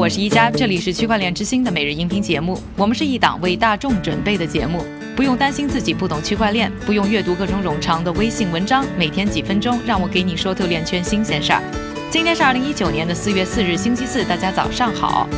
我是一加，这里是区块链之星的每日音频节目。我们是一档为大众准备的节目，不用担心自己不懂区块链，不用阅读各种冗长的微信文章，每天几分钟，让我给你说透链圈新鲜事儿。今天是二零一九年的四月四日，星期四，大家早上好。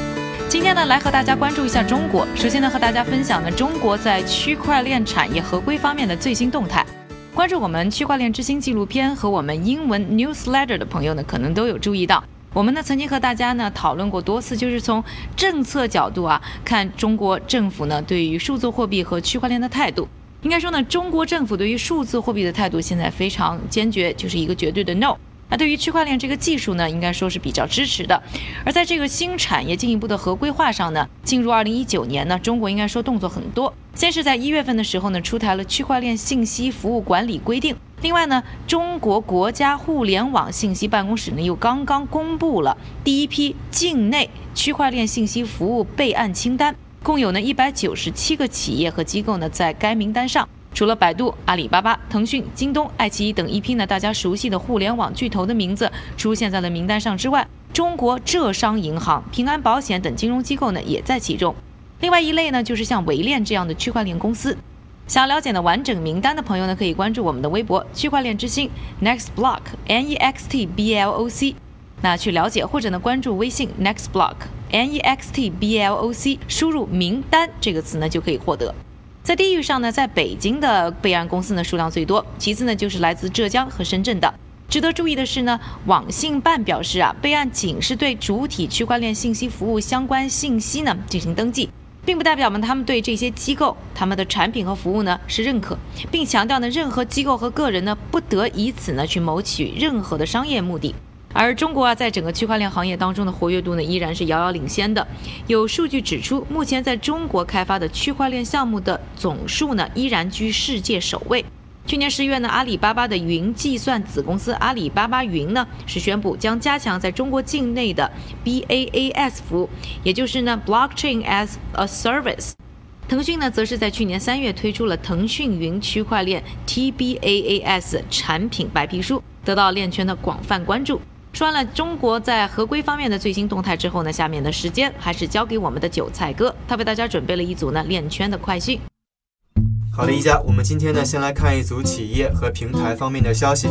今天呢，来和大家关注一下中国。首先呢，和大家分享呢中国在区块链产业合规方面的最新动态。关注我们区块链之星纪录片和我们英文 newsletter 的朋友呢，可能都有注意到。我们呢曾经和大家呢讨论过多次，就是从政策角度啊看中国政府呢对于数字货币和区块链的态度。应该说呢，中国政府对于数字货币的态度现在非常坚决，就是一个绝对的 no。那对于区块链这个技术呢，应该说是比较支持的。而在这个新产业进一步的合规化上呢，进入二零一九年呢，中国应该说动作很多。先是在一月份的时候呢，出台了区块链信息服务管理规定。另外呢，中国国家互联网信息办公室呢，又刚刚公布了第一批境内区块链信息服务备案清单，共有呢一百九十七个企业和机构呢在该名单上。除了百度、阿里巴巴、腾讯、京东、爱奇艺等一批呢大家熟悉的互联网巨头的名字出现在了名单上之外，中国浙商银行、平安保险等金融机构呢也在其中。另外一类呢就是像维链这样的区块链公司。想了解的完整名单的朋友呢，可以关注我们的微博“区块链之星 ”（Next Block N E X T B L O C），那去了解，或者呢关注微信 “Next Block N E X T B L O C”，输入“名单”这个词呢就可以获得。在地域上呢，在北京的备案公司呢数量最多，其次呢就是来自浙江和深圳的。值得注意的是呢，网信办表示啊，备案仅是对主体区块链信息服务相关信息呢进行登记，并不代表呢他们对这些机构他们的产品和服务呢是认可，并强调呢任何机构和个人呢不得以此呢去谋取任何的商业目的。而中国啊，在整个区块链行业当中的活跃度呢，依然是遥遥领先的。有数据指出，目前在中国开发的区块链项目的总数呢，依然居世界首位。去年十月呢，阿里巴巴的云计算子公司阿里巴巴云呢，是宣布将加强在中国境内的 BaaS 服务，也就是呢 Blockchain as a Service。腾讯呢，则是在去年三月推出了腾讯云区块链 TBaaS 产品白皮书，得到链圈的广泛关注。说完了中国在合规方面的最新动态之后呢，下面的时间还是交给我们的韭菜哥，他为大家准备了一组呢链圈的快讯。好的，一家，我们今天呢先来看一组企业和平台方面的消息。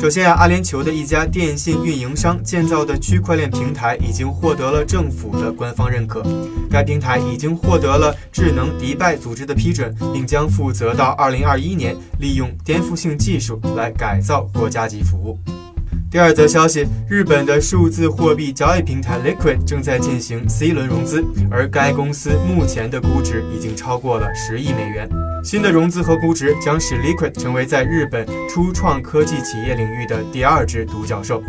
首先啊，阿联酋的一家电信运营商建造的区块链平台已经获得了政府的官方认可，该平台已经获得了智能迪拜组织的批准，并将负责到二零二一年利用颠覆性技术来改造国家级服务。第二则消息，日本的数字货币交易平台 Liquid 正在进行 C 轮融资，而该公司目前的估值已经超过了十亿美元。新的融资和估值将使 Liquid 成为在日本初创科技企业领域的第二只独角兽。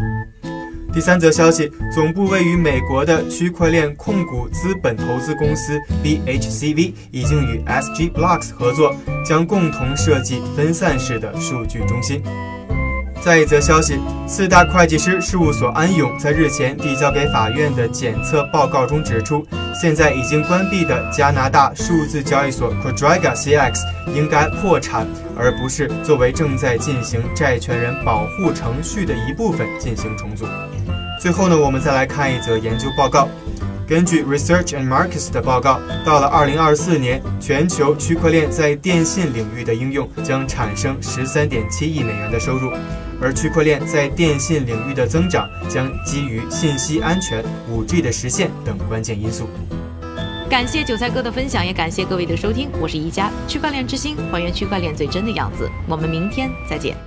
第三则消息，总部位于美国的区块链控股资本投资公司 BHCV 已经与 SG Blocks 合作，将共同设计分散式的数据中心。再一则消息，四大会计师事务所安永在日前递交给法院的检测报告中指出，现在已经关闭的加拿大数字交易所 Quadriga CX 应该破产，而不是作为正在进行债权人保护程序的一部分进行重组。最后呢，我们再来看一则研究报告。根据 Research and Markets 的报告，到了2024年，全球区块链在电信领域的应用将产生13.7亿美元的收入。而区块链在电信领域的增长将基于信息安全、5G 的实现等关键因素。感谢韭菜哥的分享，也感谢各位的收听。我是宜家区块链之星，还原区块链最真的样子。我们明天再见。